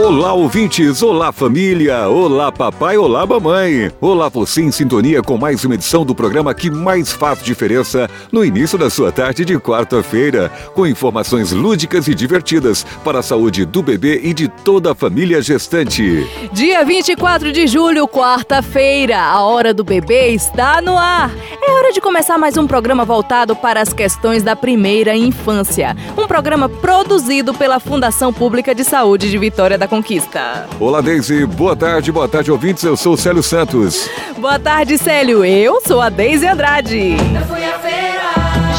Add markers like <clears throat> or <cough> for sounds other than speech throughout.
Olá, ouvintes! Olá, família! Olá, papai! Olá, mamãe! Olá, você em sintonia com mais uma edição do programa que mais faz diferença no início da sua tarde de quarta-feira, com informações lúdicas e divertidas para a saúde do bebê e de toda a família gestante. Dia 24 de julho, quarta-feira, a hora do bebê está no ar. É hora de começar mais um programa voltado para as questões da primeira infância. Um programa produzido pela Fundação Pública de Saúde de Vitória da Conquista. Olá, Deise. Boa tarde, boa tarde, ouvintes. Eu sou o Célio Santos. Boa tarde, Célio. Eu sou a Deise Andrade. Eu fui à feira,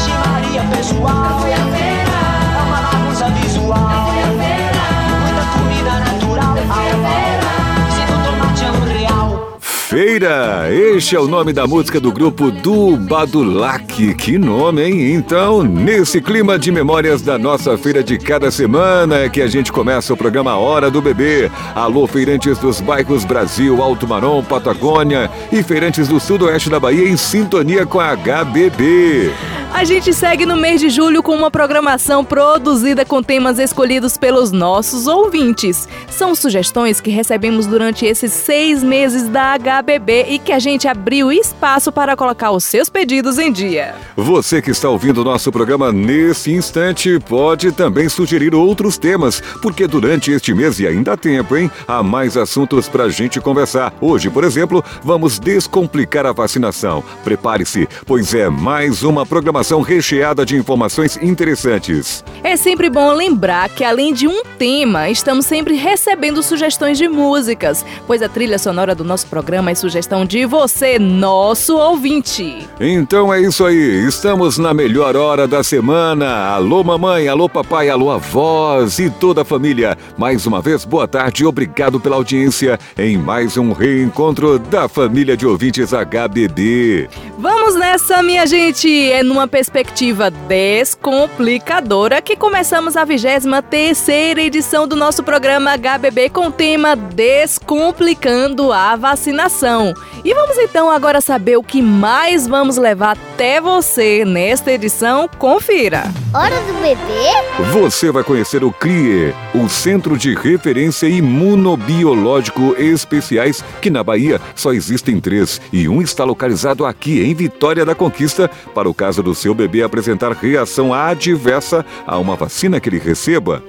de Maria pessoal. Eu fui à feira, Feira! Este é o nome da música do grupo do Badulac. Que nome, hein? Então, nesse clima de memórias da nossa feira de cada semana, é que a gente começa o programa Hora do Bebê. Alô, feirantes dos bairros Brasil, Alto Marom, Patagônia e feirantes do sudoeste da Bahia em sintonia com a HBB. A gente segue no mês de julho com uma programação produzida com temas escolhidos pelos nossos ouvintes. São sugestões que recebemos durante esses seis meses da HBB e que a gente abriu espaço para colocar os seus pedidos em dia. Você que está ouvindo o nosso programa nesse instante pode também sugerir outros temas, porque durante este mês, e ainda há tempo, hein? Há mais assuntos para a gente conversar. Hoje, por exemplo, vamos descomplicar a vacinação. Prepare-se, pois é mais uma programação recheada de informações interessantes. É sempre bom lembrar que, além de um tema, estamos sempre recebendo sugestões de músicas, pois a trilha sonora do nosso programa é sugestão de você, nosso ouvinte. Então é isso aí, estamos na melhor hora da semana. Alô, mamãe, alô, papai, alô, avós e toda a família. Mais uma vez, boa tarde obrigado pela audiência em mais um reencontro da família de ouvintes HBB. Vamos nessa, minha gente! É numa perspectiva descomplicadora que começamos a 23 edição do nosso programa HBB com o tema Descomplicando a Vacinação. E vamos então agora saber o que mais vamos levar até você nesta edição. Confira! Hora do bebê? Você vai conhecer o CRIE, o Centro de Referência Imunobiológico Especiais, que na Bahia só existem três, e um está localizado aqui em Vitória da Conquista, para o caso do seu bebê apresentar reação adversa a uma vacina que ele receba.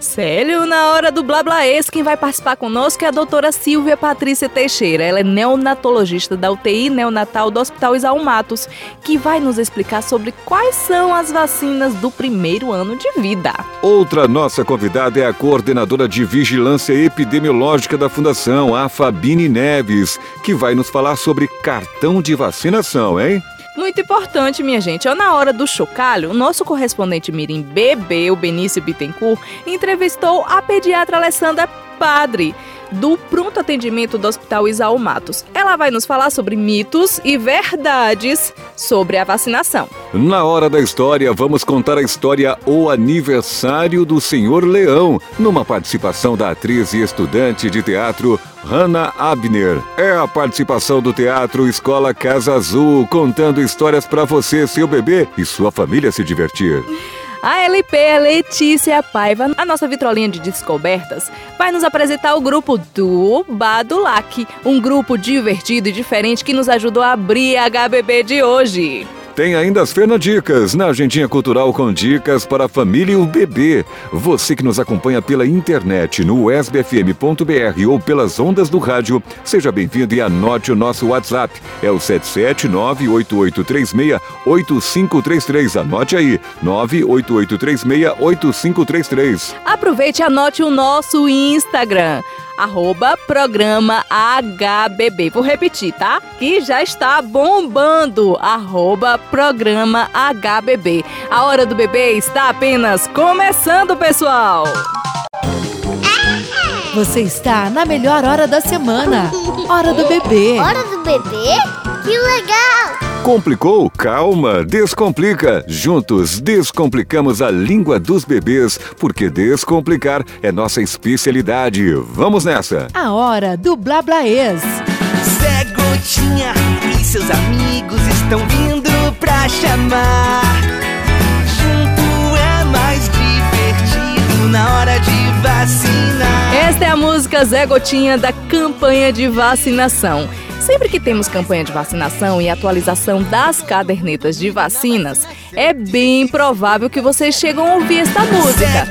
Célio, na hora do Blá Blá Ex, quem vai participar conosco é a doutora Silvia Patrícia Teixeira. Ela é neonatologista da UTI neonatal do Hospital Isaú Matos, que vai nos explicar sobre quais são as vacinas do primeiro ano de vida. Outra nossa convidada é a coordenadora de Vigilância Epidemiológica da Fundação, a Fabine Neves, que vai nos falar sobre cartão de vacinação, hein? Muito importante, minha gente. Na hora do chocalho, o nosso correspondente Mirim Bebê, o Benício Bittencourt, entrevistou a pediatra Alessandra Padre, do pronto atendimento do Hospital Isaú Matos. Ela vai nos falar sobre mitos e verdades sobre a vacinação. Na hora da história, vamos contar a história O Aniversário do Senhor Leão, numa participação da atriz e estudante de teatro Hannah Abner. É a participação do Teatro Escola Casa Azul, contando histórias para você, seu bebê e sua família se divertir. A LP Letícia Paiva, a nossa vitrolinha de descobertas, vai nos apresentar o grupo do Badulac, um grupo divertido e diferente que nos ajudou a abrir a HBB de hoje. Tem ainda as Fernandicas, na Agendinha Cultural com dicas para a família e o bebê. Você que nos acompanha pela internet no sbfm.br ou pelas ondas do rádio, seja bem-vindo e anote o nosso WhatsApp. É o 77988368533. Anote aí, 988368533. Aproveite e anote o nosso Instagram arroba programa HBB. Vou repetir, tá? Que já está bombando, arroba programa HBB. A hora do bebê está apenas começando, pessoal! Você está na melhor hora da semana. Hora do bebê. Hora do bebê? Que legal! Complicou? Calma, descomplica. Juntos descomplicamos a língua dos bebês, porque descomplicar é nossa especialidade. Vamos nessa. A hora do Blablaês. Zé Gotinha e seus amigos estão vindo pra chamar. Junto é mais divertido na hora de vacinar. Esta é a música Zé Gotinha da campanha de vacinação. Sempre que temos campanha de vacinação e atualização das cadernetas de vacinas, é bem provável que vocês chegam a ouvir esta música.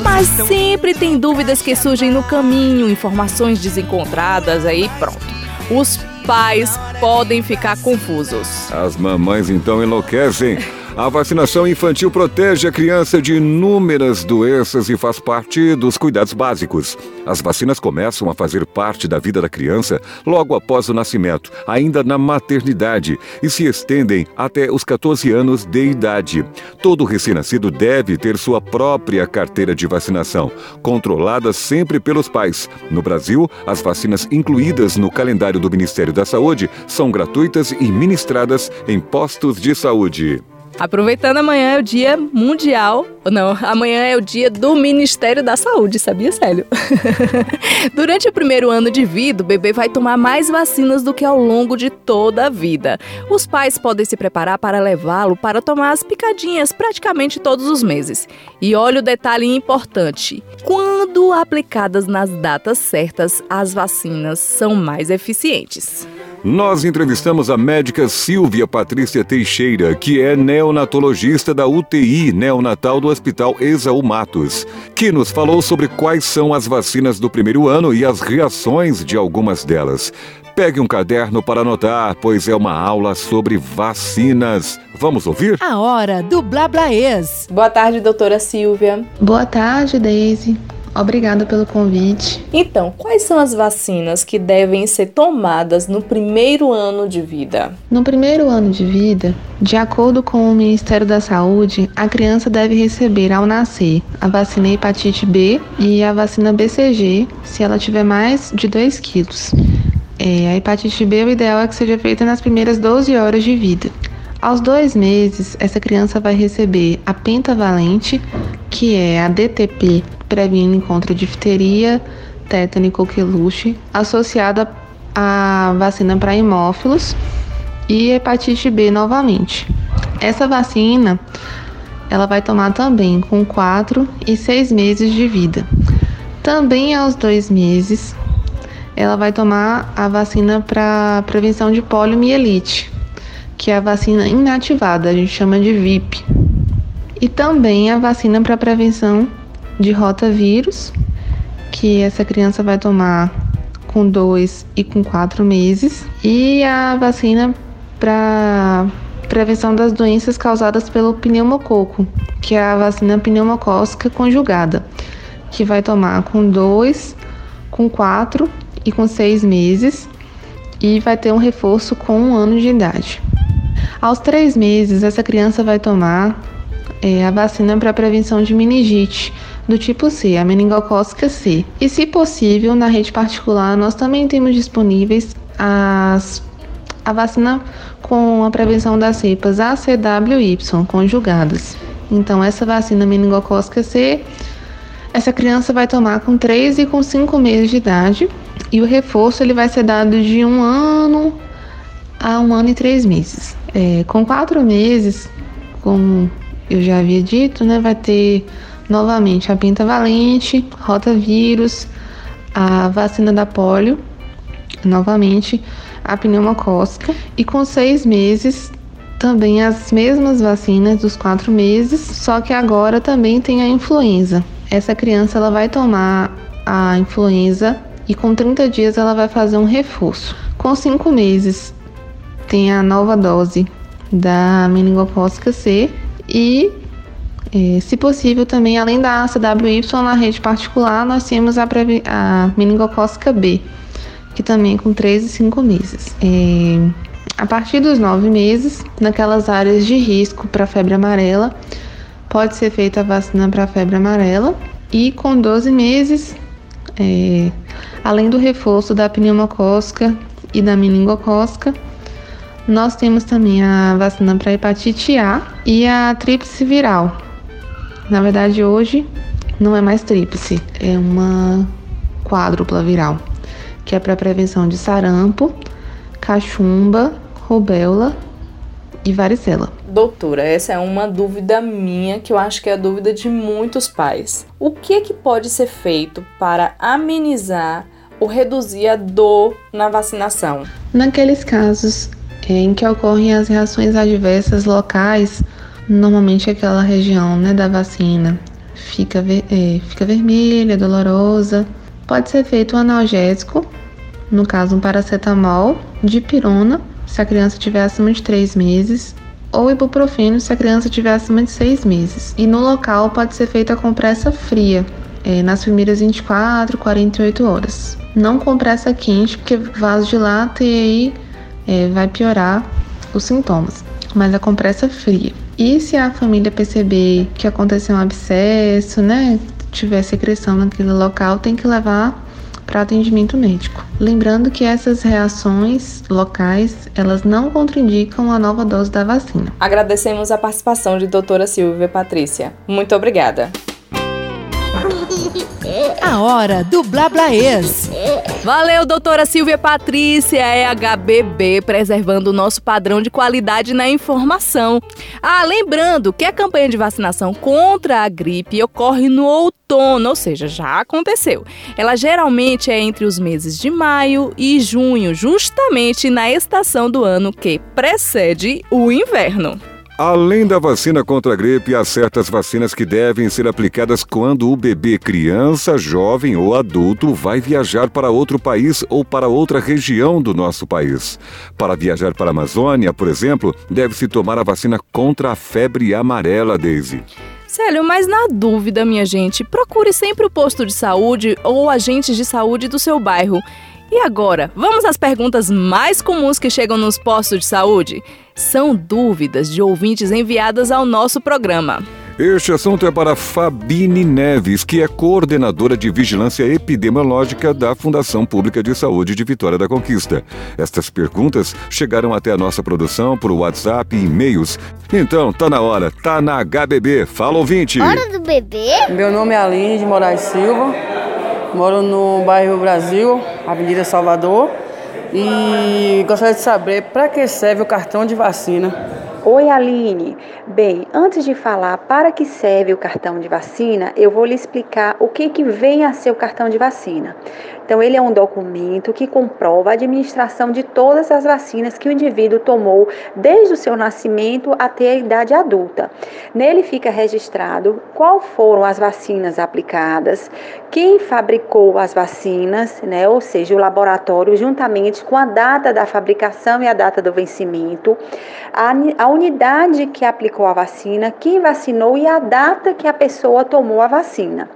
Mas sempre tem dúvidas que surgem no caminho, informações desencontradas, aí pronto. Os pais podem ficar confusos. As mamães então enlouquecem. A vacinação infantil protege a criança de inúmeras doenças e faz parte dos cuidados básicos. As vacinas começam a fazer parte da vida da criança logo após o nascimento, ainda na maternidade, e se estendem até os 14 anos de idade. Todo recém-nascido deve ter sua própria carteira de vacinação, controlada sempre pelos pais. No Brasil, as vacinas incluídas no calendário do Ministério da Saúde são gratuitas e ministradas em postos de saúde. Aproveitando, amanhã é o dia mundial. Não, amanhã é o dia do Ministério da Saúde, sabia, Célio? <laughs> Durante o primeiro ano de vida, o bebê vai tomar mais vacinas do que ao longo de toda a vida. Os pais podem se preparar para levá-lo para tomar as picadinhas praticamente todos os meses. E olha o detalhe importante: quando aplicadas nas datas certas, as vacinas são mais eficientes. Nós entrevistamos a médica Silvia Patrícia Teixeira, que é neonatologista da UTI neonatal do Hospital Exaú Matos, que nos falou sobre quais são as vacinas do primeiro ano e as reações de algumas delas. Pegue um caderno para anotar, pois é uma aula sobre vacinas. Vamos ouvir? A hora do Blablaês. Boa tarde, doutora Silvia. Boa tarde, Daisy. Obrigada pelo convite. Então, quais são as vacinas que devem ser tomadas no primeiro ano de vida? No primeiro ano de vida, de acordo com o Ministério da Saúde, a criança deve receber ao nascer a vacina hepatite B e a vacina BCG, se ela tiver mais de 2 quilos. É, a hepatite B, o ideal é que seja feita nas primeiras 12 horas de vida. Aos dois meses, essa criança vai receber a pentavalente, que é a DTP, previne contra difteria, tétano e coqueluche, associada à vacina para hemófilos e hepatite B novamente. Essa vacina ela vai tomar também com 4 e 6 meses de vida. Também aos dois meses, ela vai tomar a vacina para prevenção de poliomielite, que é a vacina inativada, a gente chama de VIP. E também a vacina para prevenção de rotavírus, que essa criança vai tomar com 2 e com 4 meses. E a vacina para prevenção das doenças causadas pelo pneumococo, que é a vacina pneumocócica conjugada, que vai tomar com 2, com 4 e com 6 meses e vai ter um reforço com um ano de idade. Aos 3 meses, essa criança vai tomar é, a vacina para prevenção de meningite do tipo C, a meningocócica C. E, se possível, na rede particular, nós também temos disponíveis as, a vacina com a prevenção das cepas ACWY conjugadas. Então, essa vacina meningocócica C, essa criança vai tomar com 3 e com 5 meses de idade. E o reforço ele vai ser dado de um ano a um ano e três meses. É, com quatro meses, como eu já havia dito, né, vai ter novamente a pentavalente, rotavírus, a vacina da polio, novamente a pneumocócica e com seis meses também as mesmas vacinas dos quatro meses, só que agora também tem a influenza. Essa criança ela vai tomar a influenza e com 30 dias ela vai fazer um reforço. Com cinco meses tem a nova dose da meningocócica C e é, se possível, também, além da ACWY na rede particular, nós temos a, a meningocócica B, que também é com 3 e 5 meses. É, a partir dos 9 meses, naquelas áreas de risco para febre amarela, pode ser feita a vacina para febre amarela E com 12 meses, é, além do reforço da pneumocócica e da meningocócica, nós temos também a vacina para hepatite A e a tríplice viral. Na verdade, hoje não é mais tríplice, é uma quádrupla viral, que é para prevenção de sarampo, cachumba, rubéola e varicela. Doutora, essa é uma dúvida minha que eu acho que é a dúvida de muitos pais. O que é que pode ser feito para amenizar ou reduzir a dor na vacinação? Naqueles casos em que ocorrem as reações adversas locais, normalmente aquela região né, da vacina fica, ver, é, fica vermelha, dolorosa, pode ser feito um analgésico, no caso um paracetamol, de pirona, se a criança tiver acima de 3 meses, ou ibuprofeno se a criança tiver acima de 6 meses. E no local pode ser feita a compressa fria, é, nas primeiras 24, 48 horas. Não compressa quente, porque vasodilata e aí é, vai piorar os sintomas, mas a compressa fria. E se a família perceber que aconteceu um abscesso, né, tiver secreção naquele local, tem que levar para atendimento médico. Lembrando que essas reações locais, elas não contraindicam a nova dose da vacina. Agradecemos a participação de doutora Silvia Patrícia. Muito obrigada. A hora do Blablaês. Valeu, doutora Silvia Patrícia, é HBB, preservando o nosso padrão de qualidade na informação. Ah, lembrando que a campanha de vacinação contra a gripe ocorre no outono, ou seja, já aconteceu. Ela geralmente é entre os meses de maio e junho, justamente na estação do ano que precede o inverno. Além da vacina contra a gripe, há certas vacinas que devem ser aplicadas quando o bebê, criança, jovem ou adulto vai viajar para outro país ou para outra região do nosso país. Para viajar para a Amazônia, por exemplo, deve-se tomar a vacina contra a febre amarela, Daisy. Célio, mas na dúvida, minha gente, procure sempre o posto de saúde ou agentes de saúde do seu bairro. E agora, vamos às perguntas mais comuns que chegam nos postos de saúde? São dúvidas de ouvintes enviadas ao nosso programa. Este assunto é para Fabine Neves, que é coordenadora de vigilância epidemiológica da Fundação Pública de Saúde de Vitória da Conquista. Estas perguntas chegaram até a nossa produção por WhatsApp e e-mails. Então, tá na hora, tá na HBB. Fala, ouvinte! Hora do bebê? Meu nome é Aline de Moraes Silva, moro no bairro Brasil, Avenida Salvador, e gostaria de saber para que serve o cartão de vacina. Oi, Aline. Bem, antes de falar para que serve o cartão de vacina, eu vou lhe explicar o que, que vem a ser o cartão de vacina. Então, ele é um documento que comprova a administração de todas as vacinas que o indivíduo tomou desde o seu nascimento até a idade adulta. Nele fica registrado qual foram as vacinas aplicadas, quem fabricou as vacinas, né, ou seja, o laboratório, juntamente com a data da fabricação e a data do vencimento, a, a unidade que aplicou a vacina, quem vacinou e a data que a pessoa tomou a vacina.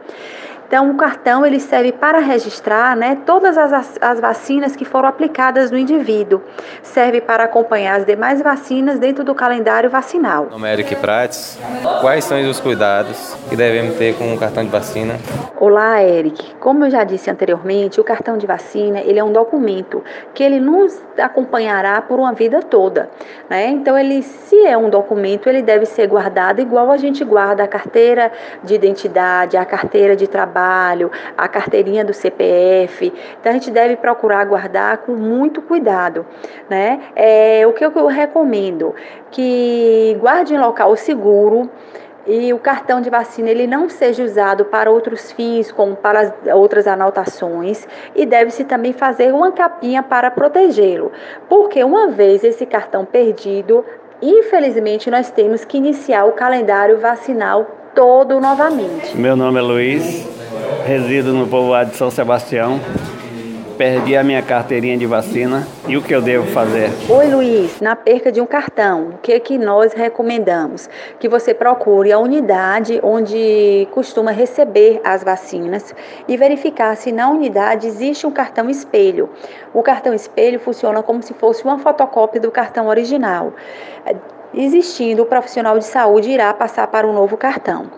Então, o cartão ele serve para registrar né, todas as, as vacinas que foram aplicadas no indivíduo. Serve para acompanhar as demais vacinas dentro do calendário vacinal. É Eric Prates. Quais são os cuidados que devemos ter com o cartão de vacina? Olá, Eric. Como eu já disse anteriormente, o cartão de vacina ele é um documento que ele nos acompanhará por uma vida toda. Né? Então, ele, se é um documento, ele deve ser guardado igual a gente guarda a carteira de identidade, a carteira de trabalho trabalho, a carteirinha do CPF. Então a gente deve procurar guardar com muito cuidado, né? É, o que eu recomendo que guarde em local seguro e o cartão de vacina ele não seja usado para outros fins, como para outras anotações, e deve-se também fazer uma capinha para protegê-lo, porque uma vez esse cartão perdido, infelizmente nós temos que iniciar o calendário vacinal todo novamente. Meu nome é Luiz, resido no povoado de São Sebastião. Perdi a minha carteirinha de vacina e o que eu devo fazer? Oi, Luiz. Na perca de um cartão, o que, que nós recomendamos? Que você procure a unidade onde costuma receber as vacinas e verificar se na unidade existe um cartão espelho. O cartão espelho funciona como se fosse uma fotocópia do cartão original existindo, o profissional de saúde irá passar para o novo cartão.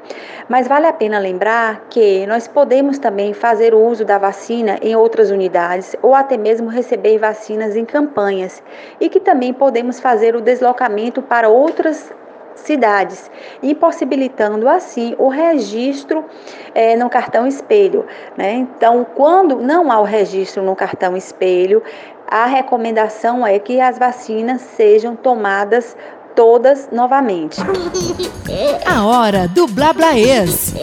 Mas vale a pena lembrar que nós podemos também fazer uso da vacina em outras unidades ou até mesmo receber vacinas em campanhas e que também podemos fazer o deslocamento para outras cidades, impossibilitando assim o registro é, no cartão espelho. Né? Então, quando não há o registro no cartão espelho, a recomendação é que as vacinas sejam tomadas todas novamente. <laughs> A hora do Blablaês.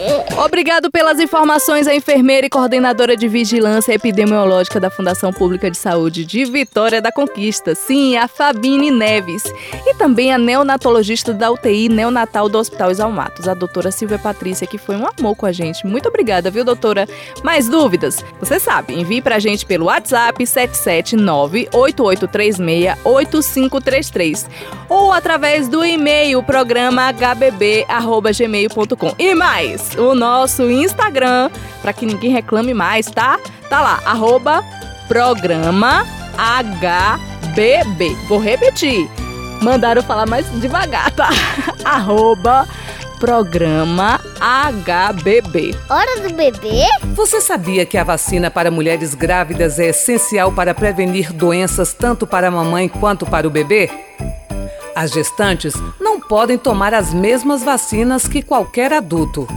Obrigado pelas informações a enfermeira e coordenadora de vigilância epidemiológica da Fundação Pública de Saúde de Vitória da Conquista. Sim, a Fabine Neves. E também a neonatologista da UTI neonatal do Hospital Exalmatos, a doutora Silvia Patrícia, que foi um amor com a gente. Muito obrigada, viu, doutora? Mais dúvidas? Você sabe, envie pra gente pelo WhatsApp 779 8836 8533 ou através através do e-mail programa hbb@gmail.com. E mais, o nosso Instagram, para que ninguém reclame mais, tá? Tá lá, arroba programa HBB. Vou repetir. Mandaram falar mais devagar, tá? <laughs> arroba programa HBB. Hora do bebê? Você sabia que a vacina para mulheres grávidas é essencial para prevenir doenças tanto para a mamãe quanto para o bebê? As gestantes não podem tomar as mesmas vacinas que qualquer adulto.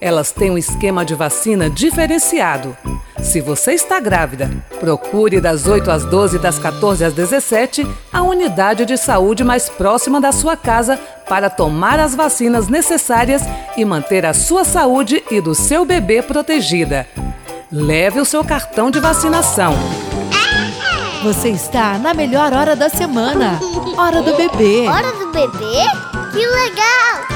Elas têm um esquema de vacina diferenciado. Se você está grávida, procure das 8 às 12 e das 14 às 17 a unidade de saúde mais próxima da sua casa para tomar as vacinas necessárias e manter a sua saúde e do seu bebê protegida. Leve o seu cartão de vacinação. Você está na melhor hora da semana. Hora do bebê. Hora do bebê? Que legal!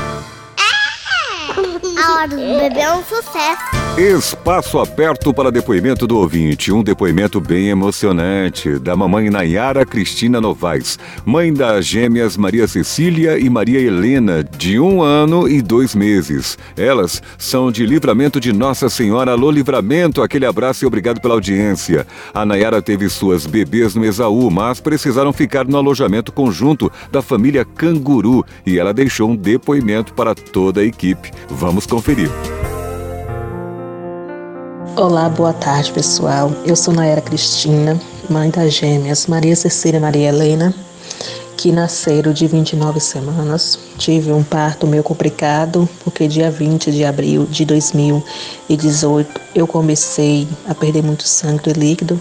A hora do bebê é um sucesso. Espaço aberto para depoimento do ouvinte. Um depoimento bem emocionante da mamãe Nayara Cristina Novaes, mãe das gêmeas Maria Cecília e Maria Helena, de um ano e dois meses. Elas são de livramento de Nossa Senhora. Alô, livramento! Aquele abraço e obrigado pela audiência. A Nayara teve suas bebês no Exaú, mas precisaram ficar no alojamento conjunto da família Canguru e ela deixou um depoimento para toda a equipe. Vamos conferir. Olá, boa tarde pessoal. Eu sou Naera Cristina, mãe das gêmeas Maria Cecília e Maria Helena, que nasceram de 29 semanas. Tive um parto meio complicado, porque dia 20 de abril de 2018 eu comecei a perder muito sangue líquido.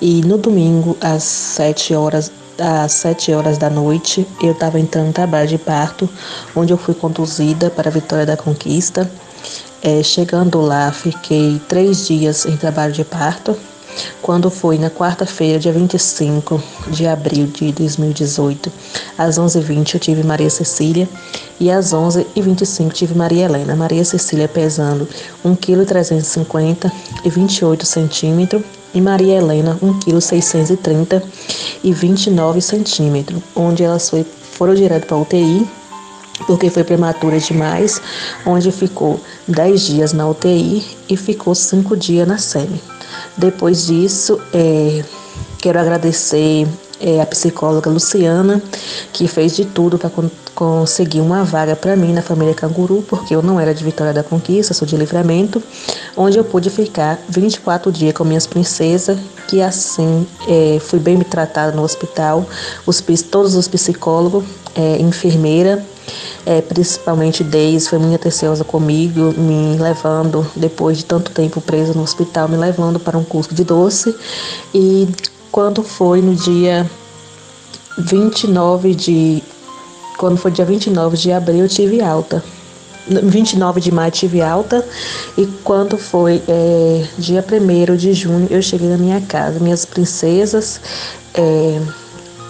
E no domingo, às 7 horas às 7 horas da noite, eu estava entrando no trabalho de parto, onde eu fui conduzida para a Vitória da Conquista. É, chegando lá, fiquei três dias em trabalho de parto. Quando foi na quarta-feira, dia 25 de abril de 2018, às 11h20 eu tive Maria Cecília e às 11h25 tive Maria Helena. Maria Cecília pesando 1,350 kg e 28 centímetros e Maria Helena 1,630 kg e 29 centímetros, onde elas foram direto para UTI porque foi prematura demais, onde ficou 10 dias na UTI e ficou 5 dias na SEMI. Depois disso, é, quero agradecer é, a psicóloga Luciana, que fez de tudo para con conseguir uma vaga para mim na família Canguru, porque eu não era de Vitória da Conquista, sou de Livramento, onde eu pude ficar 24 dias com minhas princesas, que assim é, fui bem tratada no hospital, os, todos os psicólogos, é, enfermeira, é, principalmente Deise, foi muito atenciosa comigo, me levando, depois de tanto tempo presa no hospital, me levando para um curso de doce. E quando foi no dia 29 de. Quando foi dia 29 de abril, eu tive alta. 29 de maio tive alta e quando foi é, dia 1 de junho eu cheguei na minha casa. Minhas princesas, é,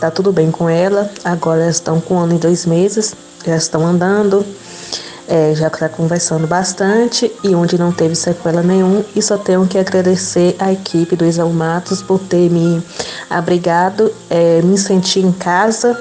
tá tudo bem com ela, agora elas estão com um ano e dois meses já estão andando, é, já está conversando bastante e onde não teve sequela nenhum. E só tenho que agradecer à equipe do Exalmatos por ter me abrigado, é, me sentir em casa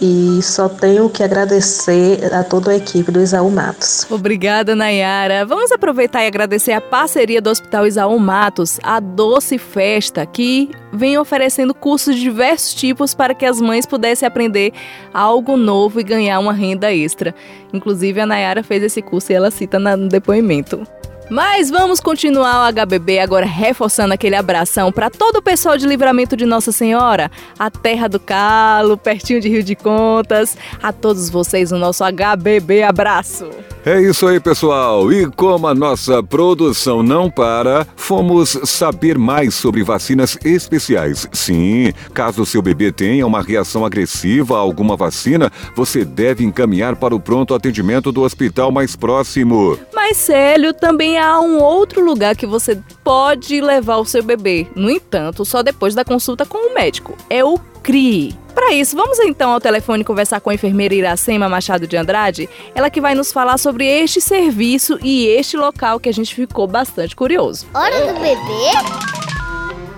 e só tenho que agradecer a toda a equipe do Isaú Matos. Obrigada, Nayara. Vamos aproveitar e agradecer a parceria do Hospital Isaú Matos, a Doce Festa, que vem oferecendo cursos de diversos tipos para que as mães pudessem aprender algo novo e ganhar uma renda extra. Inclusive, a Nayara fez esse curso e ela cita no depoimento. Mas vamos continuar o HBB agora reforçando aquele abração para todo o pessoal de Livramento de Nossa Senhora, a Terra do Calo, pertinho de Rio de Contas. A todos vocês o nosso HBB abraço. É isso aí, pessoal. E como a nossa produção não para, fomos saber mais sobre vacinas especiais. Sim, caso seu bebê tenha uma reação agressiva a alguma vacina, você deve encaminhar para o pronto atendimento do hospital mais próximo. Mas, Célio, também há um outro lugar que você pode levar o seu bebê. No entanto, só depois da consulta com o médico. É o CRI. Para isso, vamos então ao telefone conversar com a enfermeira Iracema Machado de Andrade, ela que vai nos falar sobre este serviço e este local que a gente ficou bastante curioso. Hora do bebê?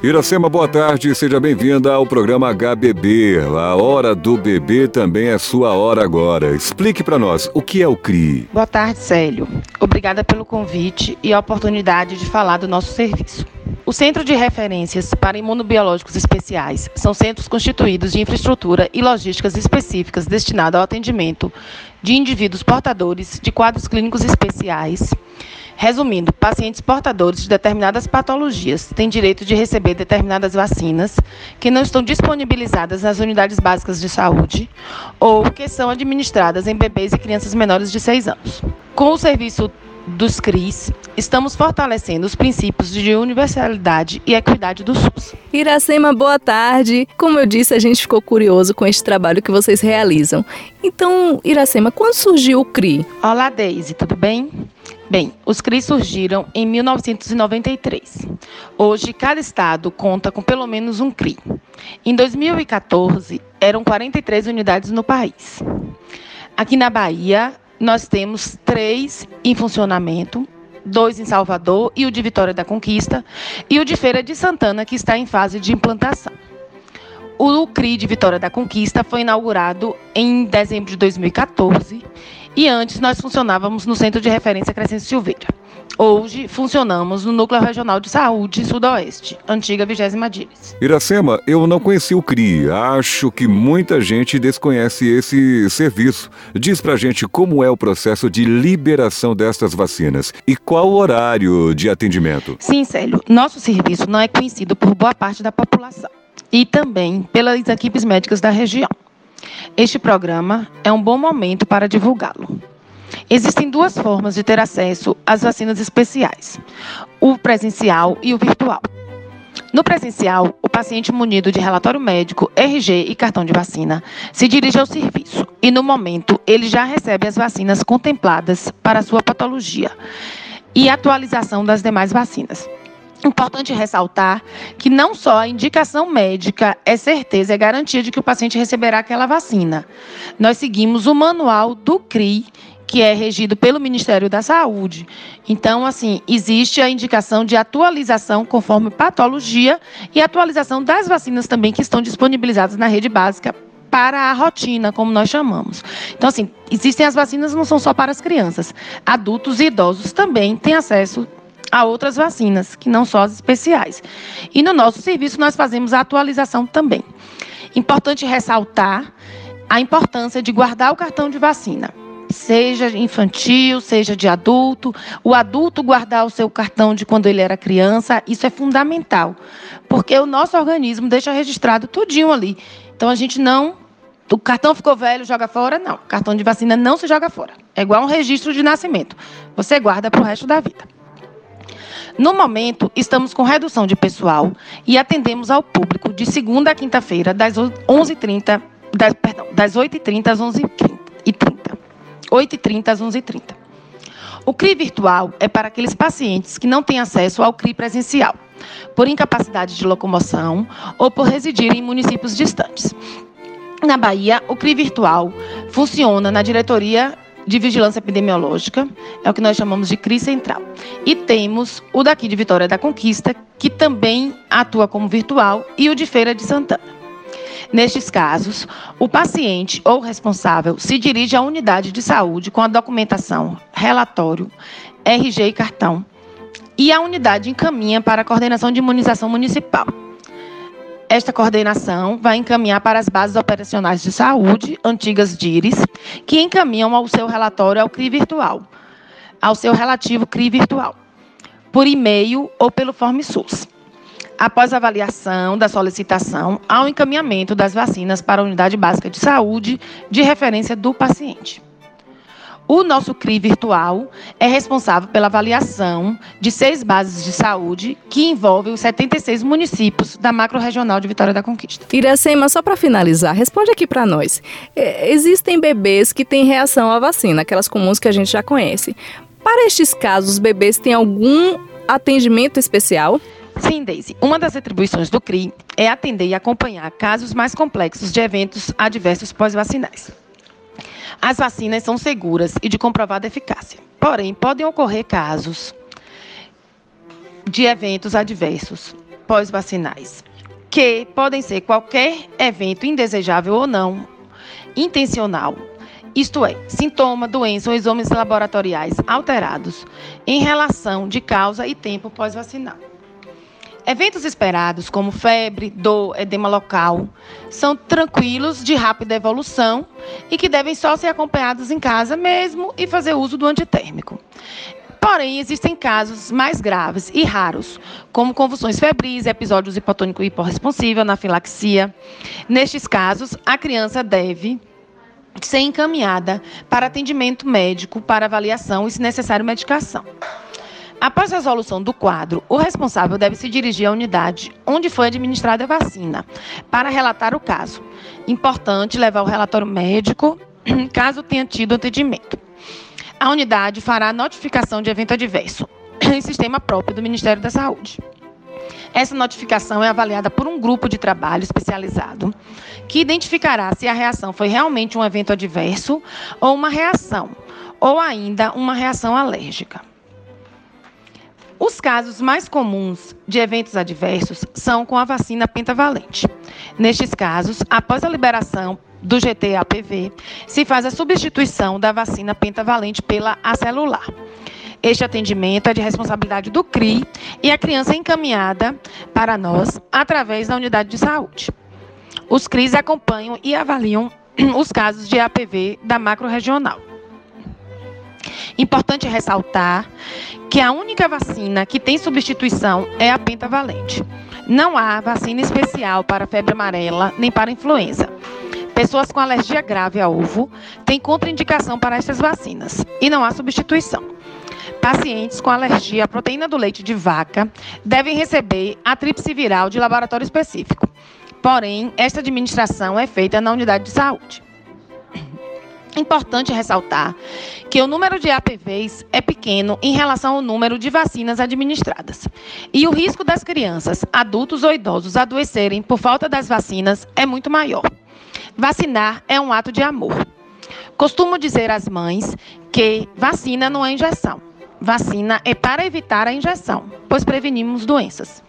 Iracema, boa tarde, seja bem-vinda ao programa HBB. A hora do bebê também é sua hora agora. Explique para nós o que é o CRI. Boa tarde, Célio. Obrigada pelo convite e a oportunidade de falar do nosso serviço. O Centro de Referências para Imunobiológicos Especiais são centros constituídos de infraestrutura e logísticas específicas destinados ao atendimento de indivíduos portadores de quadros clínicos especiais. Resumindo, pacientes portadores de determinadas patologias têm direito de receber determinadas vacinas que não estão disponibilizadas nas unidades básicas de saúde ou que são administradas em bebês e crianças menores de 6 anos. Com o serviço dos CRIs, estamos fortalecendo os princípios de universalidade e equidade do SUS. Iracema, boa tarde. Como eu disse, a gente ficou curioso com este trabalho que vocês realizam. Então, Iracema, quando surgiu o CRI? Olá, Deise, tudo bem? Bem, os CRIs surgiram em 1993. Hoje, cada estado conta com pelo menos um CRI. Em 2014, eram 43 unidades no país. Aqui na Bahia, nós temos três em funcionamento, dois em Salvador e o de Vitória da Conquista, e o de Feira de Santana, que está em fase de implantação. O CRI de Vitória da Conquista foi inaugurado em dezembro de 2014 e antes nós funcionávamos no Centro de Referência Crescente Silveira. Hoje funcionamos no Núcleo Regional de Saúde Sudoeste, antiga 20 Dires. Iracema, eu não conheci o CRI. Acho que muita gente desconhece esse serviço. Diz pra gente como é o processo de liberação destas vacinas e qual o horário de atendimento. Sim, Célio. Nosso serviço não é conhecido por boa parte da população e também pelas equipes médicas da região. Este programa é um bom momento para divulgá-lo. Existem duas formas de ter acesso às vacinas especiais: o presencial e o virtual. No presencial, o paciente munido de relatório médico, RG e cartão de vacina se dirige ao serviço e, no momento, ele já recebe as vacinas contempladas para sua patologia e atualização das demais vacinas. Importante ressaltar que não só a indicação médica é certeza, é garantia de que o paciente receberá aquela vacina. Nós seguimos o manual do CRI que é regido pelo Ministério da Saúde. Então, assim, existe a indicação de atualização conforme patologia e atualização das vacinas também que estão disponibilizadas na rede básica para a rotina, como nós chamamos. Então, assim, existem as vacinas não são só para as crianças. Adultos e idosos também têm acesso a outras vacinas, que não só as especiais. E no nosso serviço nós fazemos a atualização também. Importante ressaltar a importância de guardar o cartão de vacina seja infantil, seja de adulto, o adulto guardar o seu cartão de quando ele era criança, isso é fundamental, porque o nosso organismo deixa registrado tudinho ali. Então a gente não o cartão ficou velho, joga fora? Não. O cartão de vacina não se joga fora. É igual um registro de nascimento. Você guarda para o resto da vida. No momento, estamos com redução de pessoal e atendemos ao público de segunda a quinta-feira, das 11h30, das, perdão, das 8h30 às 11h30. 8h30 às 11h30. O CRI virtual é para aqueles pacientes que não têm acesso ao CRI presencial, por incapacidade de locomoção ou por residirem em municípios distantes. Na Bahia, o CRI virtual funciona na diretoria de vigilância epidemiológica, é o que nós chamamos de CRI central. E temos o daqui de Vitória da Conquista, que também atua como virtual, e o de Feira de Santana. Nestes casos, o paciente ou responsável se dirige à unidade de saúde com a documentação, relatório, RG e cartão, e a unidade encaminha para a coordenação de imunização municipal. Esta coordenação vai encaminhar para as bases operacionais de saúde, antigas DIRES, que encaminham ao seu relatório ao CRI virtual, ao seu relativo CRI virtual, por e-mail ou pelo Form SUS após avaliação da solicitação, ao encaminhamento das vacinas para a unidade básica de saúde de referência do paciente. O nosso CRI virtual é responsável pela avaliação de seis bases de saúde que envolvem os 76 municípios da macro-regional de Vitória da Conquista. Iracema, só para finalizar, responde aqui para nós. É, existem bebês que têm reação à vacina, aquelas comuns que a gente já conhece. Para estes casos, os bebês têm algum atendimento especial? Sim, Daisy. Uma das atribuições do CRI é atender e acompanhar casos mais complexos de eventos adversos pós-vacinais. As vacinas são seguras e de comprovada eficácia. Porém, podem ocorrer casos de eventos adversos pós-vacinais, que podem ser qualquer evento indesejável ou não, intencional, isto é, sintoma, doença ou exames laboratoriais alterados em relação de causa e tempo pós-vacinal. Eventos esperados, como febre, dor, edema local, são tranquilos, de rápida evolução e que devem só ser acompanhados em casa mesmo e fazer uso do antitérmico. Porém, existem casos mais graves e raros, como convulsões febris, episódios hipotônico hiporresponsível, anafilaxia. Nestes casos, a criança deve ser encaminhada para atendimento médico, para avaliação e, se necessário, medicação. Após a resolução do quadro, o responsável deve se dirigir à unidade onde foi administrada a vacina para relatar o caso. Importante levar o relatório médico <clears throat> caso tenha tido atendimento. A unidade fará notificação de evento adverso <clears throat> em sistema próprio do Ministério da Saúde. Essa notificação é avaliada por um grupo de trabalho especializado que identificará se a reação foi realmente um evento adverso ou uma reação, ou ainda uma reação alérgica. Os casos mais comuns de eventos adversos são com a vacina pentavalente. Nestes casos, após a liberação do GT-APV, se faz a substituição da vacina pentavalente pela acelular. Este atendimento é de responsabilidade do CRI e a criança é encaminhada para nós através da unidade de saúde. Os CRIs acompanham e avaliam os casos de APV da macro-regional. Importante ressaltar que a única vacina que tem substituição é a pentavalente. Não há vacina especial para febre amarela nem para influenza. Pessoas com alergia grave a ovo têm contraindicação para estas vacinas e não há substituição. Pacientes com alergia à proteína do leite de vaca devem receber a tríplice viral de laboratório específico. Porém, esta administração é feita na unidade de saúde. Importante ressaltar que o número de APVs é pequeno em relação ao número de vacinas administradas. E o risco das crianças, adultos ou idosos adoecerem por falta das vacinas é muito maior. Vacinar é um ato de amor. Costumo dizer às mães que vacina não é injeção. Vacina é para evitar a injeção, pois prevenimos doenças.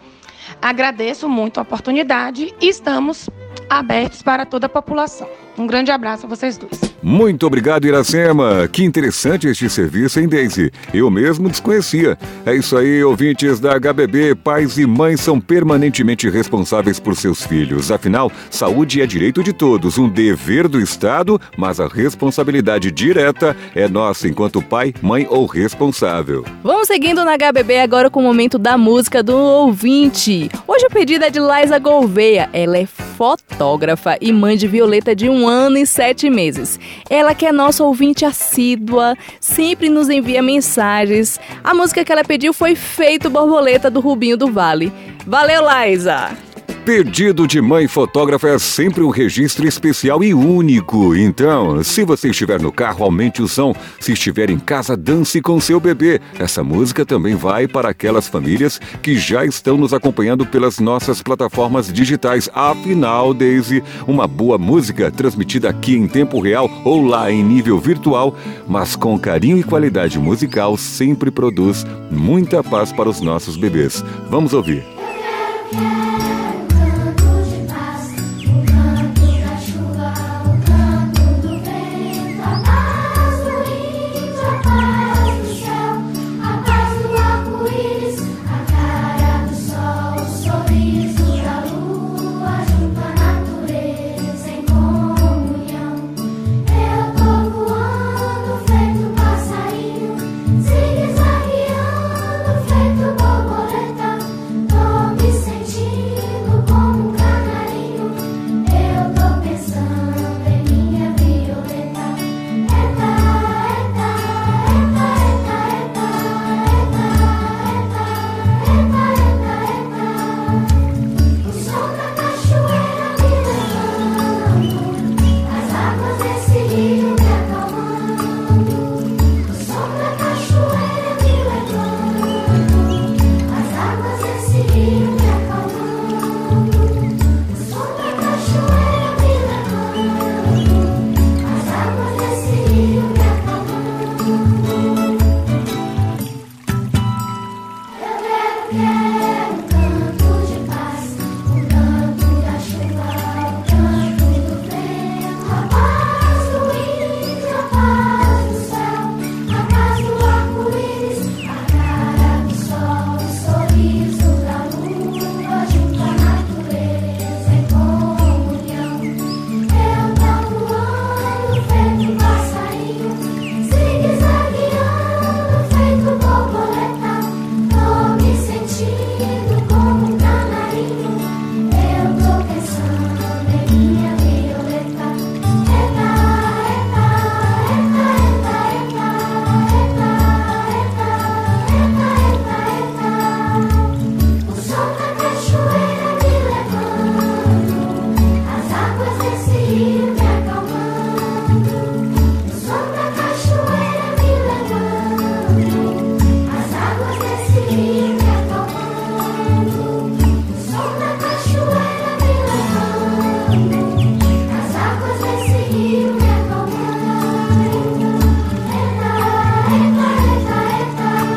Agradeço muito a oportunidade e estamos abertos para toda a população. Um grande abraço a vocês dois. Muito obrigado, Iracema. Que interessante este serviço, hein, Daisy? Eu mesmo desconhecia. É isso aí, ouvintes da HBB. Pais e mães são permanentemente responsáveis por seus filhos. Afinal, saúde é direito de todos, um dever do Estado, mas a responsabilidade direta é nossa enquanto pai, mãe ou responsável. Vamos seguindo na HBB agora com o momento da música do ouvinte. Hoje o pedido é de Liza Gouveia. Ela é fotógrafa e mãe de Violeta de um ano e sete meses. Ela que é nossa ouvinte assídua, sempre nos envia mensagens. A música que ela pediu foi Feito Borboleta do Rubinho do Vale. Valeu, Liza! Pedido de mãe fotógrafa é sempre um registro especial e único. Então, se você estiver no carro, aumente o som. Se estiver em casa, dance com seu bebê. Essa música também vai para aquelas famílias que já estão nos acompanhando pelas nossas plataformas digitais. Afinal, Daisy, uma boa música transmitida aqui em tempo real ou lá em nível virtual, mas com carinho e qualidade musical, sempre produz muita paz para os nossos bebês. Vamos ouvir. Música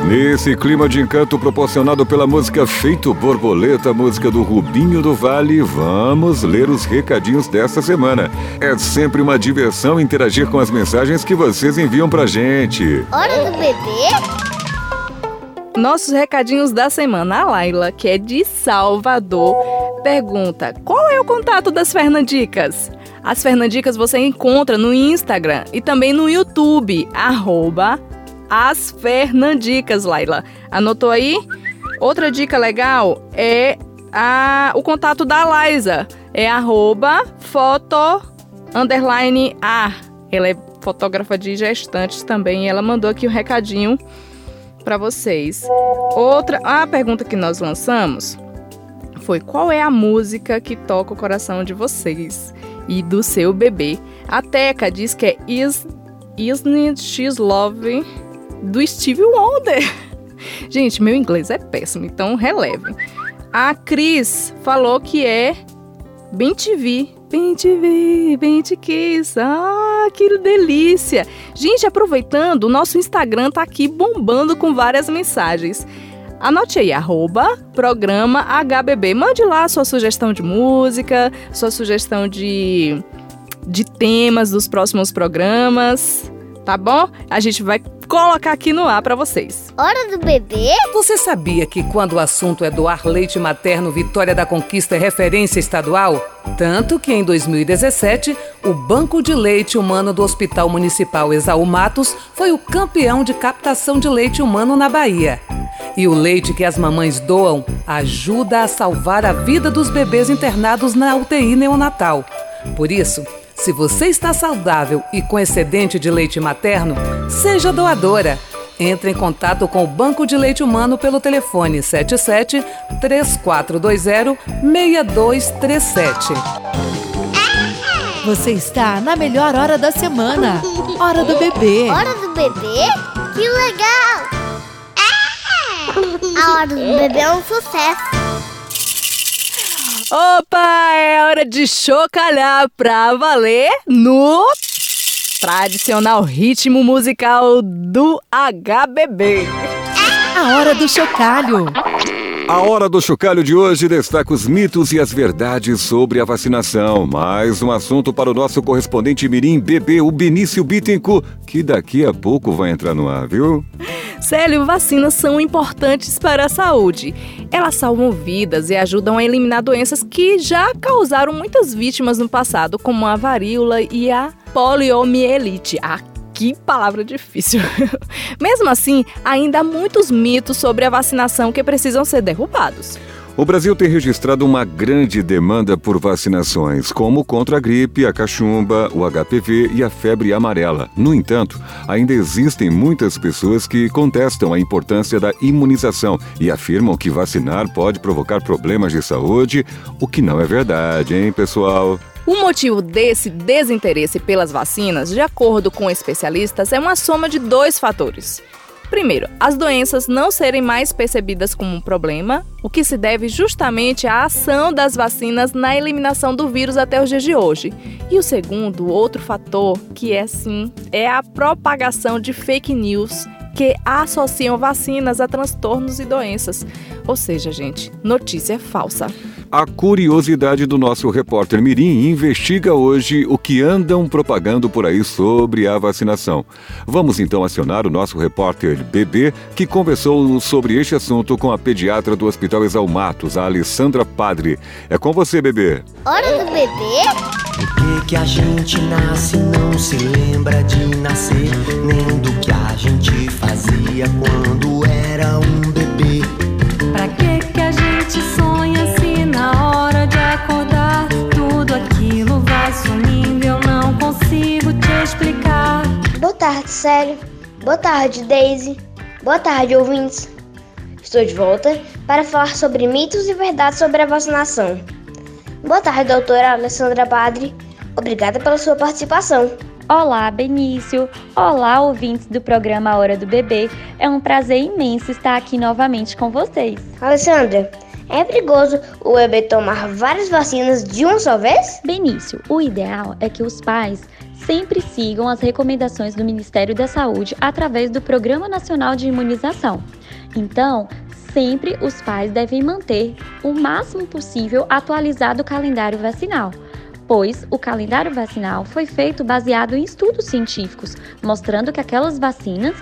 nesse clima de encanto proporcionado pela música Feito Borboleta, música do Rubinho do Vale, vamos ler os recadinhos desta semana. É sempre uma diversão interagir com as mensagens que vocês enviam pra gente. Hora do bebê? Nossos recadinhos da semana. A Laila, que é de Salvador, pergunta: qual é o contato das Fernandicas? As Fernandicas você encontra no Instagram e também no YouTube, arroba as Fernandicas, Laila. Anotou aí? Outra dica legal é a, o contato da Laisa. É arroba foto underline A. Ela é fotógrafa de gestantes também. Ela mandou aqui um recadinho para vocês. Outra a pergunta que nós lançamos foi qual é a música que toca o coração de vocês e do seu bebê. A Teca diz que é Is, Isn't She's Love do Steve Wonder. <laughs> Gente, meu inglês é péssimo, então releve. A Cris falou que é Bem TV. Bem TV, bem te quis. Ah, que delícia. Gente, aproveitando, o nosso Instagram tá aqui bombando com várias mensagens. Anote aí, arroba, programa HBB. Mande lá sua sugestão de música, sua sugestão de, de temas dos próximos programas, tá bom? A gente vai colocar aqui no ar para vocês. Hora do bebê? Você sabia que quando o assunto é doar leite materno, Vitória da Conquista é referência estadual? Tanto que em 2017, o Banco de Leite Humano do Hospital Municipal Exaú Matos foi o campeão de captação de leite humano na Bahia. E o leite que as mamães doam ajuda a salvar a vida dos bebês internados na UTI neonatal. Por isso, se você está saudável e com excedente de leite materno, seja doadora. Entre em contato com o Banco de Leite Humano pelo telefone 77 3420 6237. Você está na melhor hora da semana. Hora do bebê. Hora do bebê? Que legal! A hora do bebê é um sucesso. Opa, é hora de chocalhar pra valer no tradicional ritmo musical do HBB. A hora do chocalho. A hora do chocalho de hoje destaca os mitos e as verdades sobre a vacinação. Mais um assunto para o nosso correspondente Mirim Bebê, o Benício Bittencourt, que daqui a pouco vai entrar no ar, viu? Célio, vacinas são importantes para a saúde. Elas salvam vidas e ajudam a eliminar doenças que já causaram muitas vítimas no passado, como a varíola e a poliomielite. Ah, que palavra difícil. <laughs> Mesmo assim, ainda há muitos mitos sobre a vacinação que precisam ser derrubados. O Brasil tem registrado uma grande demanda por vacinações, como contra a gripe, a cachumba, o HPV e a febre amarela. No entanto, ainda existem muitas pessoas que contestam a importância da imunização e afirmam que vacinar pode provocar problemas de saúde, o que não é verdade, hein, pessoal? O motivo desse desinteresse pelas vacinas, de acordo com especialistas, é uma soma de dois fatores. Primeiro, as doenças não serem mais percebidas como um problema, o que se deve justamente à ação das vacinas na eliminação do vírus até os dias de hoje. E o segundo, outro fator, que é sim, é a propagação de fake news que associam vacinas a transtornos e doenças. Ou seja, gente, notícia falsa. A curiosidade do nosso repórter Mirim investiga hoje o que andam propagando por aí sobre a vacinação. Vamos então acionar o nosso repórter Bebê, que conversou sobre este assunto com a pediatra do Hospital Exalmatos, a Alessandra Padre. É com você, Bebê. Hora do bebê? Por que, que a gente nasce e não se lembra de nascer? Nem do que a gente fazia quando era um bebê. Pra que, que a gente sonha se na hora de acordar tudo aquilo vai sumindo? Eu não consigo te explicar. Boa tarde, Célio. Boa tarde, Daisy. Boa tarde, ouvintes. Estou de volta para falar sobre mitos e verdades sobre a vacinação. Boa tarde, doutora Alessandra Padre. Obrigada pela sua participação. Olá, Benício. Olá, ouvintes do programa Hora do Bebê. É um prazer imenso estar aqui novamente com vocês. Alessandra, é perigoso o bebê tomar várias vacinas de uma só vez? Benício, o ideal é que os pais sempre sigam as recomendações do Ministério da Saúde através do Programa Nacional de Imunização. Então, sempre os pais devem manter o máximo possível atualizado o calendário vacinal pois o calendário vacinal foi feito baseado em estudos científicos, mostrando que aquelas vacinas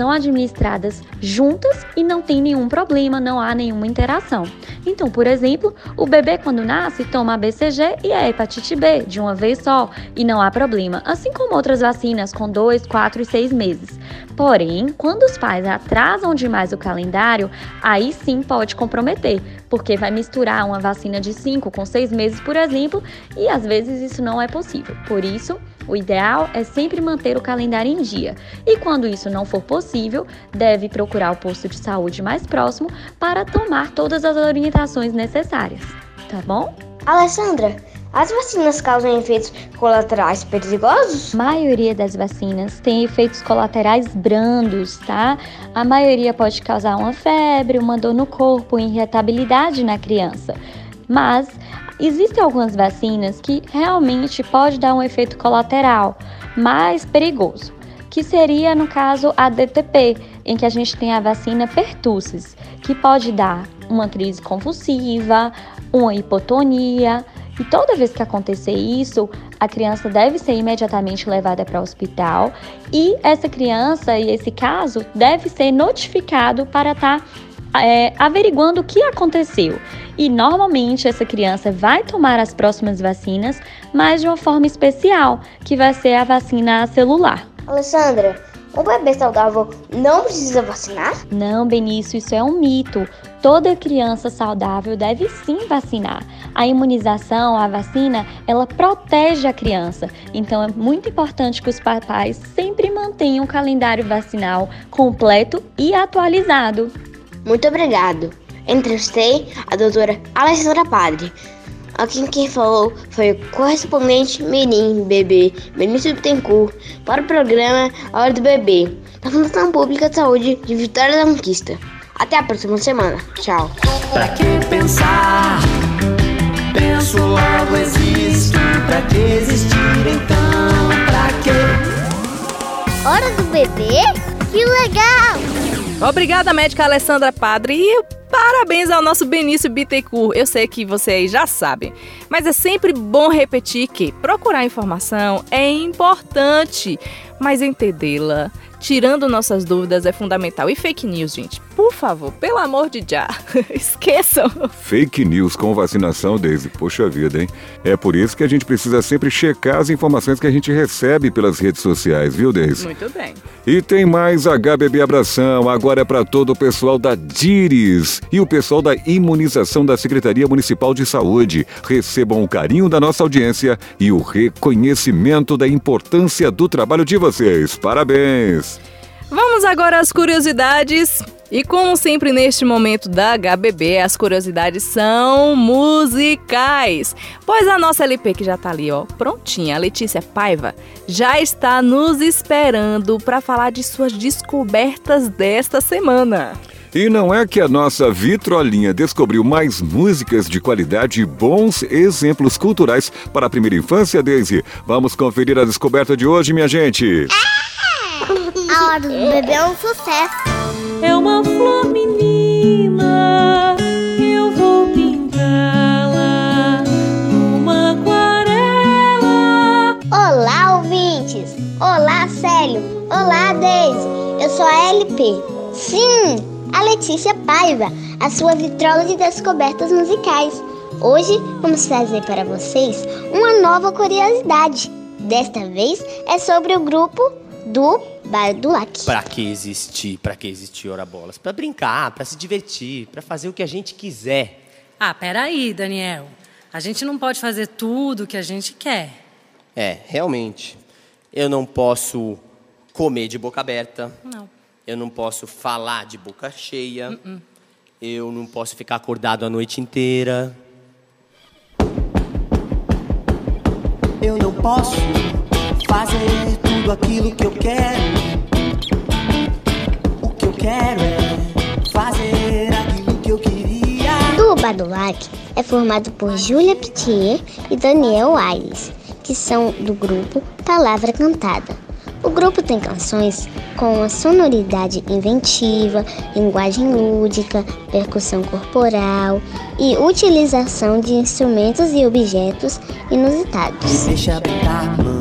são administradas juntas e não tem nenhum problema, não há nenhuma interação. Então, por exemplo, o bebê quando nasce toma a BCG e a hepatite B de uma vez só e não há problema, assim como outras vacinas com 2, 4 e 6 meses. Porém, quando os pais atrasam demais o calendário, aí sim pode comprometer, porque vai misturar uma vacina de 5 com 6 meses, por exemplo, e às vezes isso não é possível. Por isso, o ideal é sempre manter o calendário em dia. E quando isso não for possível, deve procurar o posto de saúde mais próximo para tomar todas as orientações necessárias. Tá bom? Alessandra, as vacinas causam efeitos colaterais perigosos? A maioria das vacinas tem efeitos colaterais brandos, tá? A maioria pode causar uma febre, uma dor no corpo, irritabilidade na criança. Mas Existem algumas vacinas que realmente pode dar um efeito colateral mais perigoso, que seria no caso a DTP, em que a gente tem a vacina pertussis, que pode dar uma crise convulsiva, uma hipotonia, e toda vez que acontecer isso, a criança deve ser imediatamente levada para o hospital e essa criança e esse caso deve ser notificado para estar tá é, averiguando o que aconteceu. E normalmente essa criança vai tomar as próximas vacinas, mas de uma forma especial, que vai ser a vacina celular. Alessandra, um bebê saudável não precisa vacinar? Não, Benício, isso é um mito. Toda criança saudável deve sim vacinar. A imunização, a vacina, ela protege a criança. Então é muito importante que os papais sempre mantenham o calendário vacinal completo e atualizado. Muito obrigado. Entrevistei a doutora Alessandra Padre. Aqui quem falou foi o correspondente Mirim Bebê Benício Bittencourt para o programa Hora do Bebê, da Fundação Pública de Saúde de Vitória da Conquista. Até a próxima semana. Tchau. Pra que pensar? Penso logo existo. Pra que existir então? Pra que? Hora do bebê? Que legal! Obrigada, médica Alessandra Padre. E parabéns ao nosso Benício Bittencourt. Eu sei que vocês já sabem, mas é sempre bom repetir que procurar informação é importante, mas entendê-la tirando nossas dúvidas é fundamental. E fake news, gente, por favor, pelo amor de já, <laughs> esqueçam. Fake news com vacinação, Daisy, poxa vida, hein? É por isso que a gente precisa sempre checar as informações que a gente recebe pelas redes sociais, viu, Daisy? Muito bem. E tem mais HBB Abração, agora é para todo o pessoal da DIRIS e o pessoal da imunização da Secretaria Municipal de Saúde. Recebam o carinho da nossa audiência e o reconhecimento da importância do trabalho de vocês. Parabéns! Vamos agora às curiosidades. E como sempre neste momento da HBB, as curiosidades são musicais. Pois a nossa LP que já tá ali, ó, prontinha, a Letícia Paiva, já está nos esperando para falar de suas descobertas desta semana. E não é que a nossa vitrolinha descobriu mais músicas de qualidade e bons exemplos culturais para a primeira infância, Daisy? Vamos conferir a descoberta de hoje, minha gente. A hora do bebê é um sucesso. É uma flor menina, eu vou pintá-la numa aquarela. Olá, ouvintes! Olá, Célio! Olá, Deise! Eu sou a LP. Sim, a Letícia Paiva, a sua vitrola de descobertas musicais. Hoje vamos trazer para vocês uma nova curiosidade. Desta vez é sobre o grupo do Bairro do Lac. Pra que existir? Pra que existir Ora Bolas? Pra brincar, pra se divertir, pra fazer o que a gente quiser. Ah, peraí, Daniel. A gente não pode fazer tudo o que a gente quer. É, realmente. Eu não posso comer de boca aberta. Não. Eu não posso falar de boca cheia. Uh-uh. Eu não posso ficar acordado a noite inteira. Eu não posso fazer tudo aquilo que eu quero. O que eu quero é fazer aquilo que eu queria. Tuba do Lac é formado por Júlia Pitier e Daniel Aires, que são do grupo Palavra Cantada. O grupo tem canções com uma sonoridade inventiva, linguagem lúdica, percussão corporal e utilização de instrumentos e objetos inusitados. Deixa brincar, mãe.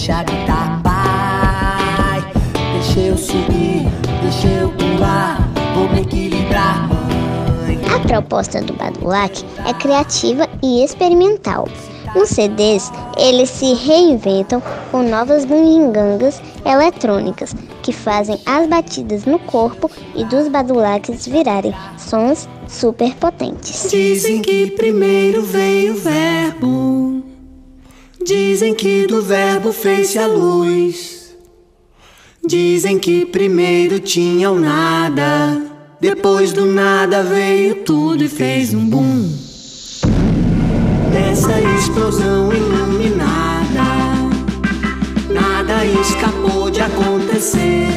Deixa gritar, pai. Deixa eu subir, deixa eu pular. Vou me equilibrar, mãe. A proposta do Badulac é criativa e experimental. Nos CDs, eles se reinventam com novas bugigangas eletrônicas que fazem as batidas no corpo e dos badulaques virarem sons super potentes. Dizem que primeiro veio o verbo. Dizem que do verbo fez-se a luz. Dizem que primeiro tinha o nada. Depois do nada veio tudo e fez um boom. Nessa explosão iluminada, nada escapou de acontecer.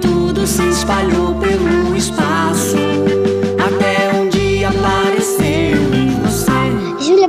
Tudo se espalhou pelo espaço,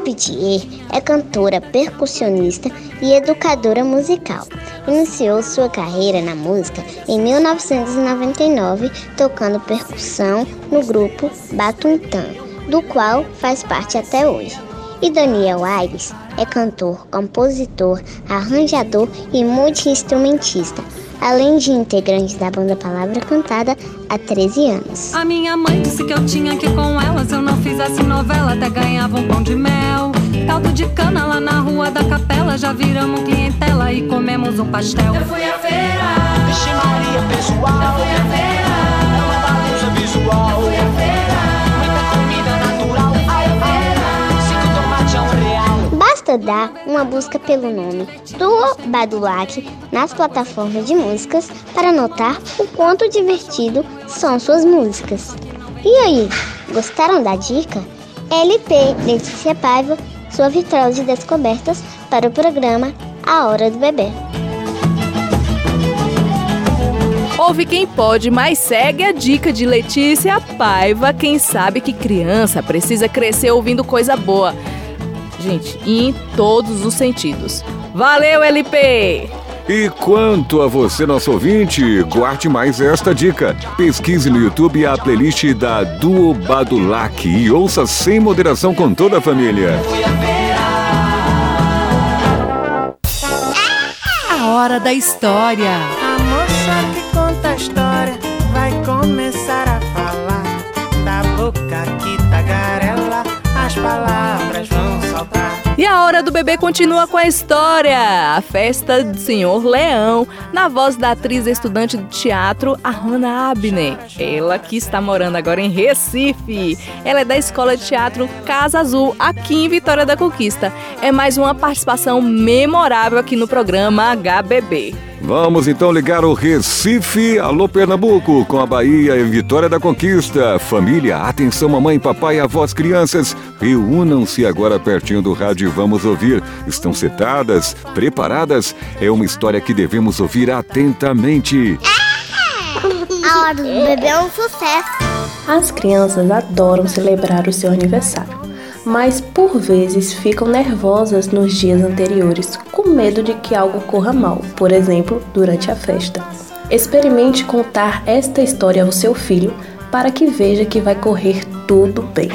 Pitier é cantora, percussionista e educadora musical. Iniciou sua carreira na música em 1999, tocando percussão no grupo Batuntã, do qual faz parte até hoje. E Daniel Aires é cantor, compositor, arranjador e multi-instrumentista, além de integrante da banda Palavra Cantada há 13 anos. A minha mãe disse que eu tinha que ir com elas. Eu não fizesse novela, até ganhava um pão de mel. Caldo de cana lá na rua da capela. Já viramos clientela e comemos um pastel. Eu fui à feira. Vixe Maria, pessoal. Eu fui à feira. É uma bagunça visual. Eu fui à Basta dar uma busca pelo nome do Badulac nas plataformas de músicas para notar o quanto divertido são suas músicas. E aí, gostaram da dica? LP Letícia Paiva, sua vitrola de descobertas para o programa A Hora do Bebê. Ouve quem pode, mas segue a dica de Letícia Paiva. Quem sabe que criança precisa crescer ouvindo coisa boa. Gente, em todos os sentidos. Valeu, LP! E quanto a você, nosso ouvinte, guarde mais esta dica. Pesquise no YouTube a playlist da Duo Badulac e ouça sem moderação com toda a família. A hora da história. A moça E a hora do bebê continua com a história. A festa do Senhor Leão, na voz da atriz estudante de teatro, a Hannah Abner. Ela que está morando agora em Recife. Ela é da Escola de Teatro Casa Azul, aqui em Vitória da Conquista. É mais uma participação memorável aqui no programa HBB. Vamos então ligar o Recife, alô Pernambuco, com a Bahia e Vitória da Conquista. Família, atenção mamãe, papai, avós, crianças, reúnam-se agora pertinho do rádio e vamos ouvir. Estão setadas, preparadas? É uma história que devemos ouvir atentamente. A Hora do Bebê é um sucesso. As crianças adoram celebrar o seu aniversário, mas por vezes ficam nervosas nos dias anteriores, com medo de que algo corra mal, por exemplo, durante a festa. Experimente contar esta história ao seu filho para que veja que vai correr tudo bem.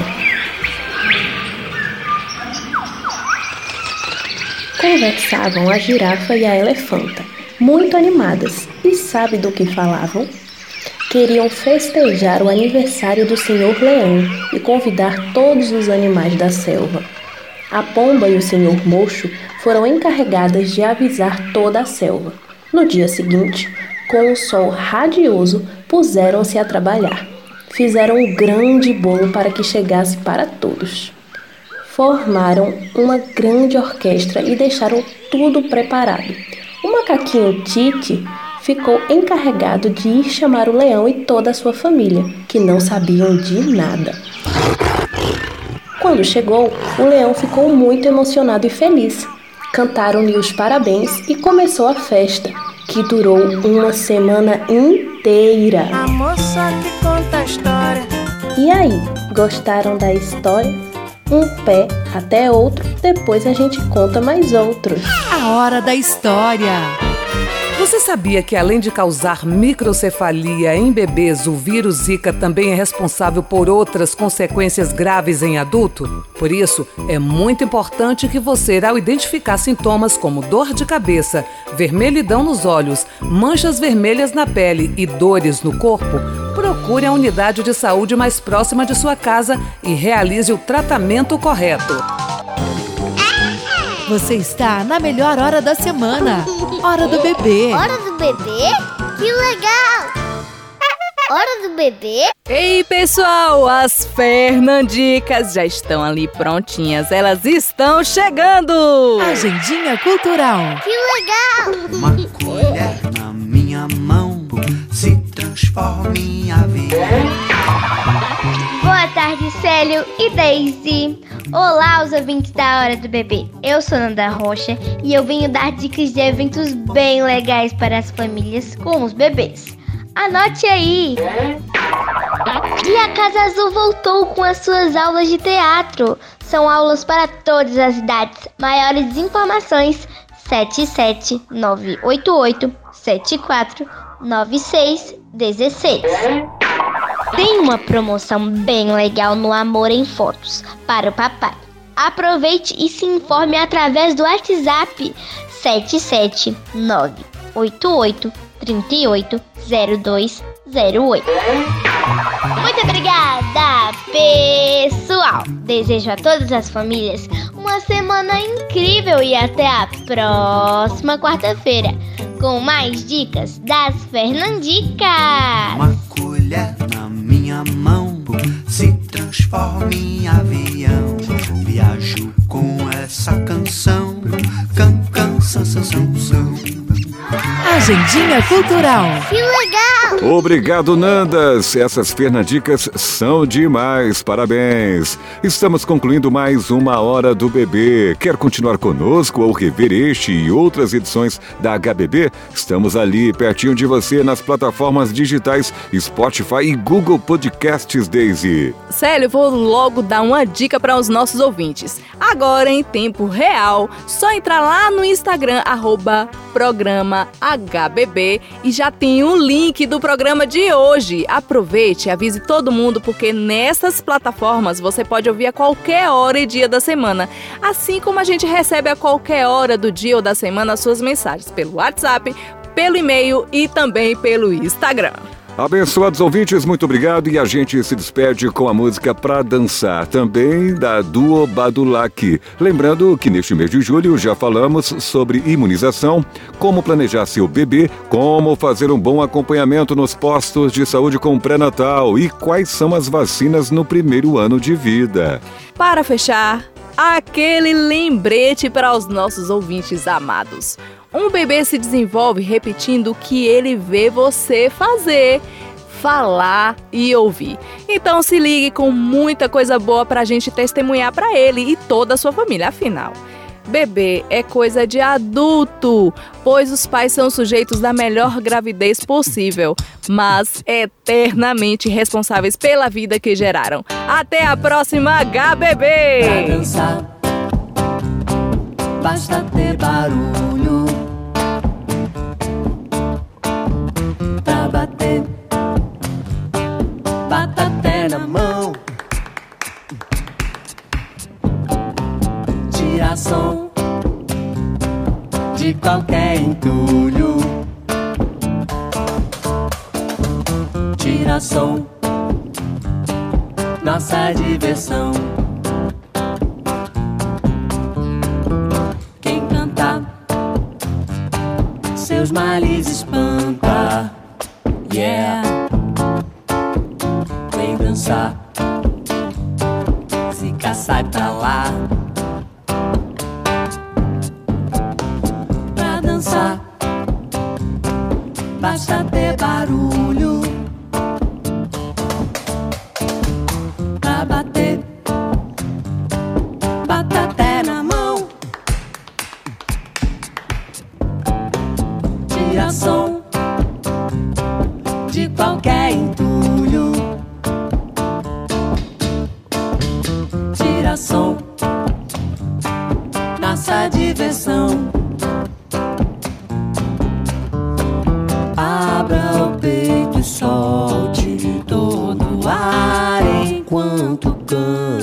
Conversavam a girafa e a elefanta, muito animadas, e sabe do que falavam? Queriam festejar o aniversário do Senhor Leão e convidar todos os animais da selva. A pomba e o Senhor Mocho foram encarregadas de avisar toda a selva. No dia seguinte, com o sol radioso, puseram-se a trabalhar. Fizeram um grande bolo para que chegasse para todos. Formaram uma grande orquestra e deixaram tudo preparado. O macaquinho Tite ficou encarregado de ir chamar o leão e toda a sua família, que não sabiam de nada. Quando chegou, o leão ficou muito emocionado e feliz. Cantaram-lhe os parabéns e começou a festa, que durou uma semana inteira. A moça que conta a história. E aí, gostaram da história? um pé até outro, depois a gente conta mais outros. A hora da história. Você sabia que além de causar microcefalia em bebês, o vírus Zika também é responsável por outras consequências graves em adulto? Por isso, é muito importante que você, ao identificar sintomas como dor de cabeça, vermelhidão nos olhos, manchas vermelhas na pele e dores no corpo, procure a unidade de saúde mais próxima de sua casa e realize o tratamento correto. Você está na melhor hora da semana. Hora do bebê. Hora do bebê? Que legal! <laughs> Hora do bebê? Ei, pessoal, as Fernandicas já estão ali prontinhas. Elas estão chegando! Agendinha Cultural. Que legal! Uma colher na minha mão se transforma em avião. Boa tarde, Célio e Daisy. Olá, os ouvintes da Hora do Bebê. Eu sou Nanda Rocha e eu venho dar dicas de eventos bem legais para as famílias com os bebês. Anote aí! E a Casa Azul voltou com as suas aulas de teatro. São aulas para todas as idades. Maiores informações 77988 74 9616. Tem uma promoção bem legal no Amor em Fotos para o papai. Aproveite e se informe através do WhatsApp 77988 38 0208. Muito obrigada, pessoal! Desejo a todas as famílias uma semana incrível e até a próxima quarta-feira com mais dicas das Fernandicas. Uma colher na minha mão se transforma em avião. Viajo com essa Agendinha Cultural. Que legal! Obrigado, Nandas. Essas Fernandicas são demais. Parabéns. Estamos concluindo mais uma Hora do Bebê. Quer continuar conosco ou rever este e outras edições da HBB? Estamos ali, pertinho de você, nas plataformas digitais Spotify e Google Podcasts, Daisy. Célio, vou logo dar uma dica para os nossos ouvintes. Agora, em tempo real, só entrar lá no Instagram, arroba programa HBB e já tem o link do programa de hoje. Aproveite e avise todo mundo, porque nessas plataformas você pode ouvir a qualquer hora e dia da semana. Assim como a gente recebe a qualquer hora do dia ou da semana as suas mensagens pelo WhatsApp, pelo e-mail e também pelo Instagram. Abençoados ouvintes, muito obrigado e a gente se despede com a música Pra Dançar, também da Duo Badulac. Lembrando que neste mês de julho já falamos sobre imunização, como planejar seu bebê, como fazer um bom acompanhamento nos postos de saúde com pré-natal e quais são as vacinas no primeiro ano de vida. Para fechar, aquele lembrete para os nossos ouvintes amados. Um bebê se desenvolve repetindo o que ele vê você fazer, falar e ouvir. Então se ligue com muita coisa boa para a gente testemunhar para ele e toda a sua família. Afinal, bebê é coisa de adulto, pois os pais são sujeitos da melhor gravidez possível, mas eternamente responsáveis pela vida que geraram. Até a próxima HBB! Pra dançar, basta ter barulho. Som de qualquer entulho. Tira som, nossa diversão. Quem canta, seus males espanta. Yeah, vem dançar. Zica sai pra lá. Basta tout cas